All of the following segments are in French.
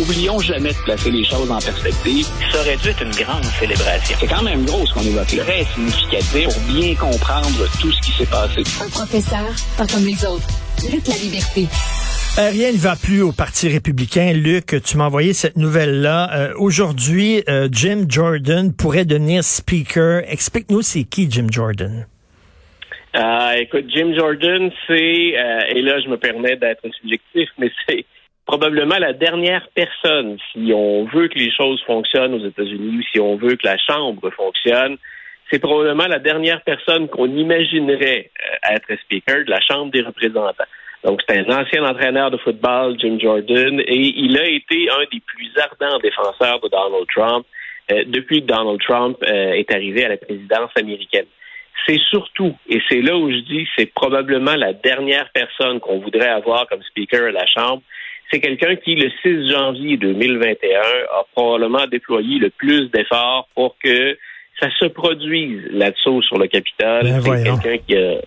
oublions jamais de placer les choses en perspective. Ça aurait dû être une grande célébration. C'est quand même gros ce qu'on évoque là. Très significatif pour bien comprendre tout ce qui s'est passé. Un professeur, pas comme les autres. Lutte la liberté. Euh, rien ne va plus au Parti républicain. Luc, tu m'as envoyé cette nouvelle-là. Euh, aujourd'hui, euh, Jim Jordan pourrait devenir speaker. Explique-nous c'est qui Jim Jordan? écoute, Jim Jordan, c'est, et là je me permets d'être subjectif, mais c'est probablement la dernière personne, si on veut que les choses fonctionnent aux États-Unis si on veut que la Chambre fonctionne, c'est probablement la dernière personne qu'on imaginerait être speaker de la Chambre des représentants. Donc, c'est un ancien entraîneur de football, Jim Jordan, et il a été un des plus ardents défenseurs de Donald Trump euh, depuis que Donald Trump euh, est arrivé à la présidence américaine. C'est surtout, et c'est là où je dis, c'est probablement la dernière personne qu'on voudrait avoir comme speaker à la Chambre. C'est quelqu'un qui, le 6 janvier 2021, a probablement déployé le plus d'efforts pour que ça se produise là-dessous sur le Capitole. Ben, c'est quelqu'un qui a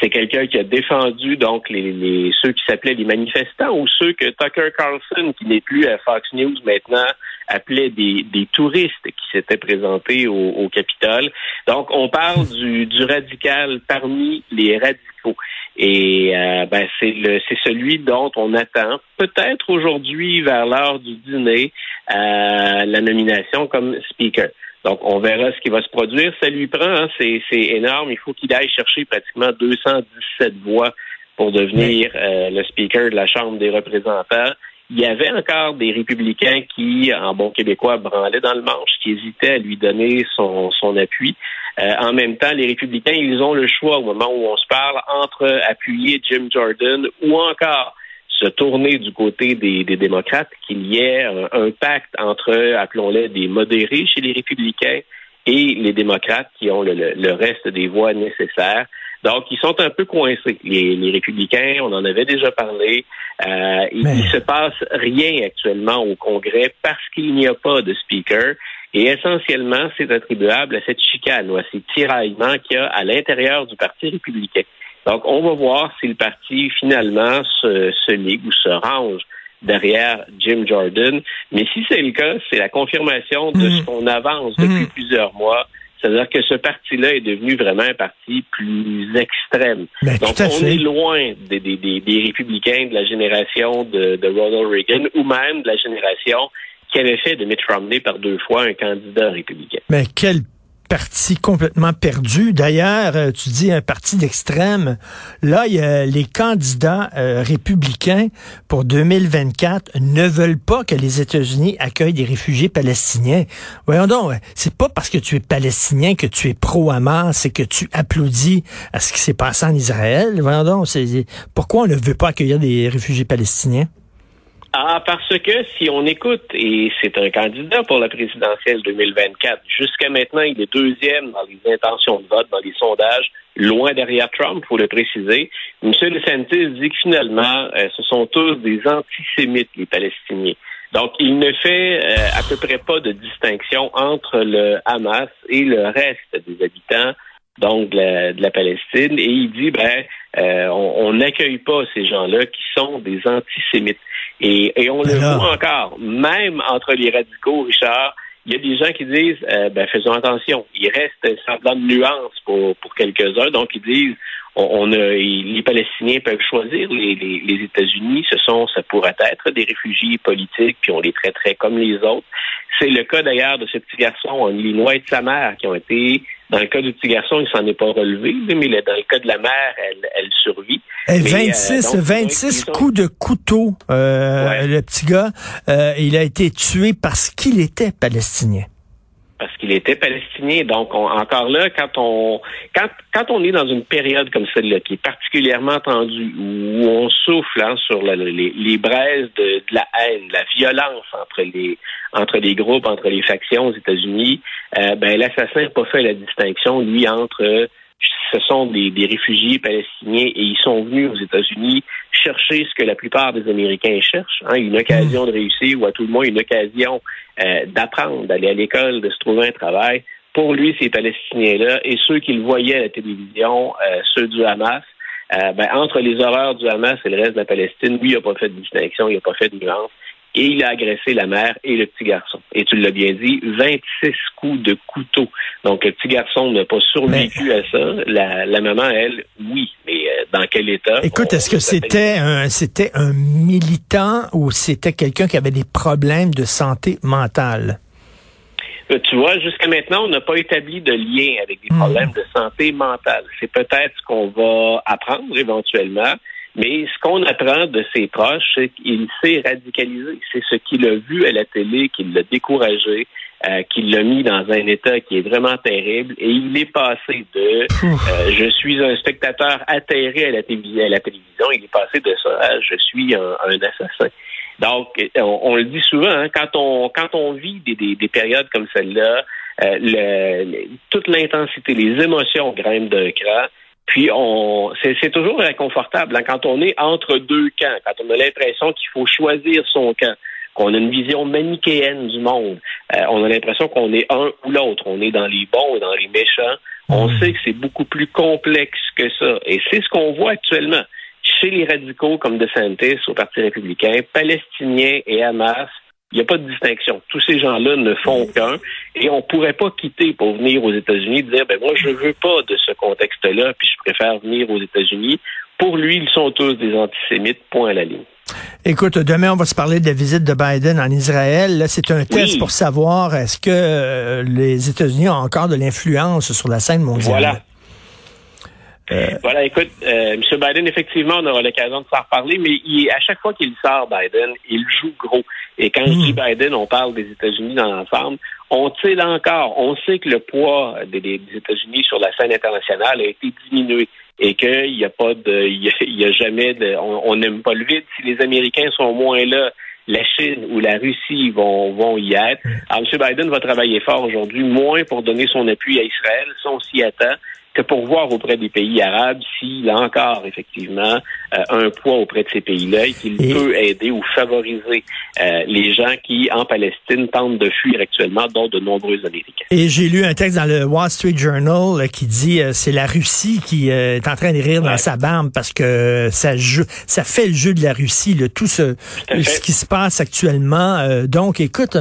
c'est quelqu'un qui a défendu donc les, ceux qui s'appelaient les manifestants ou ceux que Tucker Carlson, qui n'est plus à Fox News maintenant, appelait des, touristes qui s'étaient présentés au, Capitole. Donc, on parle du, du radical parmi les radicaux. Et euh, ben, c'est le c'est celui dont on attend peut-être aujourd'hui vers l'heure du dîner euh, la nomination comme speaker. Donc, on verra ce qui va se produire. Ça lui prend, hein, c'est, énorme. Il faut qu'il aille chercher pratiquement 217 voix pour devenir euh, le speaker de la Chambre des représentants. Il y avait encore des républicains qui, en bon québécois, branlaient dans le manche, qui hésitaient à lui donner son, son appui. Euh, en même temps, les républicains, ils ont le choix au moment où on se parle entre appuyer Jim Jordan ou encore se tourner du côté des, démocrates, qu'il y ait un, pacte entre, appelons-les, des modérés chez les républicains et les démocrates qui ont le, reste des voix nécessaires. Donc, ils sont un peu coincés. Les, républicains, on en avait déjà parlé. Euh, il ne se passe rien actuellement au Congrès parce qu'il n'y a pas de speaker. Et essentiellement, c'est attribuable à cette chicane ou à ces tiraillements qu'il y a à l'intérieur du Parti républicain. Donc, on va voir si le parti finalement se, se ligue ou se range derrière Jim Jordan. Mais si c'est le cas, c'est la confirmation de ce mhm. qu'on avance depuis mhm. plusieurs mois. C'est-à-dire que ce parti-là est devenu vraiment un parti plus extrême. Ben, Donc, on est loin des, des, des, républicains de la génération de, de, Ronald Reagan ou même de la génération qui avait fait de Mitt Romney par deux fois un candidat républicain. Mais quel parti complètement perdu. D'ailleurs, euh, tu dis un parti d'extrême. Là, y a les candidats euh, républicains pour 2024 ne veulent pas que les États-Unis accueillent des réfugiés palestiniens. Voyons donc, c'est pas parce que tu es palestinien que tu es pro-Hamas c'est que tu applaudis à ce qui s'est passé en Israël. Voyons donc, pourquoi on ne veut pas accueillir des réfugiés palestiniens? Ah, parce que si on écoute, et c'est un candidat pour la présidentielle 2024, jusqu'à maintenant, il est deuxième dans les intentions de vote, dans les sondages, loin derrière Trump, faut le préciser. M. DeSantis dit que finalement, euh, ce sont tous des antisémites, les Palestiniens. Donc, il ne fait euh, à peu près pas de distinction entre le Hamas et le reste des habitants donc de la, Palestine, et il dit ben euh, on n'accueille pas ces gens-là qui sont des antisémites. Et, et on le voit encore, même entre les radicaux, Richard, il y a des gens qui disent euh, ben faisons attention, il reste un semblant de nuance pour, pour quelques-uns, donc ils disent on, a, les Palestiniens peuvent choisir les, les, les États-Unis, ce sont ça pourrait être des réfugiés politiques, puis on les traiterait comme les autres. C'est le cas d'ailleurs de ce petit garçon en Illinois et de sa mère qui ont été dans le cas du petit garçon, il s'en est pas relevé, mais dans le cas de la mère, elle, elle survit. 26, 26 coups de couteau, euh, le petit gars. Euh, il a été tué parce qu'il était palestinien parce qu'il était palestinien. Donc, encore là, quand on quand, quand on est dans une période comme celle-là, qui est particulièrement tendue, où on souffle hein, sur les, les, braises de, la haine, la violence entre les entre les groupes, entre les factions aux États-Unis, euh, ben l'assassin n'a pas fait la distinction, lui, entre ce sont des, des, réfugiés palestiniens et ils sont venus aux États-Unis chercher ce que la plupart des Américains cherchent, hein, une occasion de réussir ou à tout le moins une occasion euh, d'apprendre, d'aller à l'école, de se trouver un travail. Pour lui, ces Palestiniens-là et ceux qu'il voyait à la télévision, euh, ceux du Hamas, euh, ben, entre les horreurs du Hamas et le reste de la Palestine, lui, il n'a pas fait de distinction, il n'a pas fait de nuance. Et il a agressé la mère et le petit garçon. Et tu l'as bien dit, 26 coups de couteau. Donc, le petit garçon n'a pas survécu à ça. La, la, maman, elle, oui. Mais euh, dans quel état? Écoute, est-ce que c'était un, c'était un militant ou c'était quelqu'un qui avait des problèmes de santé mentale? Euh, tu vois, jusqu'à maintenant, on n'a pas établi de lien avec des hmm. problèmes de santé mentale. C'est peut-être ce qu'on va apprendre éventuellement. Mais ce qu'on apprend de ses proches, c'est qu'il s'est radicalisé. C'est ce qu'il a vu à la télé qui l'a découragé, euh, qui l'a mis dans un état qui est vraiment terrible. Et il est passé de euh, je suis un spectateur atterré à la, télévision, à la télévision, il est passé de ça à je suis un, assassin. Donc, on, le dit souvent, hein, quand on quand on vit des, des, des périodes comme celle-là, euh, le, toute l'intensité, les émotions grimpent d'un cran. Puis on, c'est toujours inconfortable hein, quand on est entre deux camps, quand on a l'impression qu'il faut choisir son camp, qu'on a une vision manichéenne du monde. Euh, on a l'impression qu'on est un ou l'autre. On est dans les bons et dans les méchants. On hmm. sait que c'est beaucoup plus complexe que ça. Et c'est ce qu'on voit actuellement chez les radicaux comme DeSantis au Parti républicain, palestiniens et Hamas il n'y a pas de distinction. Tous ces gens-là ne font qu'un et on ne pourrait pas quitter pour venir aux États-Unis et dire ben moi je veux pas de ce contexte-là puis je préfère venir aux États-Unis. Pour lui, ils sont tous des antisémites. Point à la ligne. Écoute, demain, on va se parler de la visite de Biden en Israël. c'est un test pour savoir est-ce que euh, les États-Unis ont encore de l'influence sur la scène mondiale? Voilà. Euh, voilà, écoute, euh, M. Biden, effectivement, on aura l'occasion de s'en reparler, mais il, à chaque fois qu'il sort, Biden, il joue gros. Et quand je dis hmm. Biden, on parle des États-Unis dans l'ensemble. On sait là encore, on sait que le poids des, États-Unis sur la scène internationale a été diminué et qu'il n'y a pas de, il y a, jamais de, on n'aime pas le vide. Si les Américains sont moins là, la Chine ou la Russie vont, vont y être. Hmm. Alors, M. Biden va travailler fort aujourd'hui, moins pour donner son appui à Israël, ça on s'y attend, que pour voir auprès des pays arabes s'il a encore effectivement euh, un poids auprès de ces pays-là et qu'il peut aider ou favoriser euh, les gens qui, en Palestine, tentent de fuir actuellement, dont de nombreux Américains. Et j'ai lu un texte dans le Wall Street Journal euh, qui dit euh, c'est la Russie qui est en train de rire dans sa barbe parce que ça joue, ça fait le jeu de la Russie, le, tout ce, ce qui se passe actuellement. donc, écoute,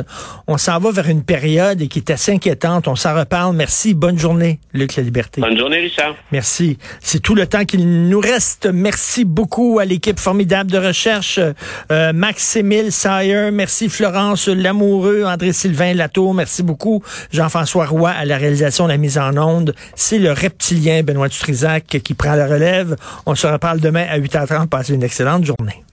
on s'en va vers une période qui est assez inquiétante. On s'en reparle. Merci. Bonne journée, Luc La Liberté. Bonne journée, Merci. C'est tout le temps qu'il nous reste. Merci beaucoup à l'équipe formidable de recherche. Euh, Max-Émile Sayer, merci Florence Lamoureux, André-Sylvain Latour, merci beaucoup. Jean-François Roy à la réalisation de la mise en onde. C'est le reptilien Benoît Dutrisac qui prend la relève. On se reparle demain à 8h30. Passez une excellente journée.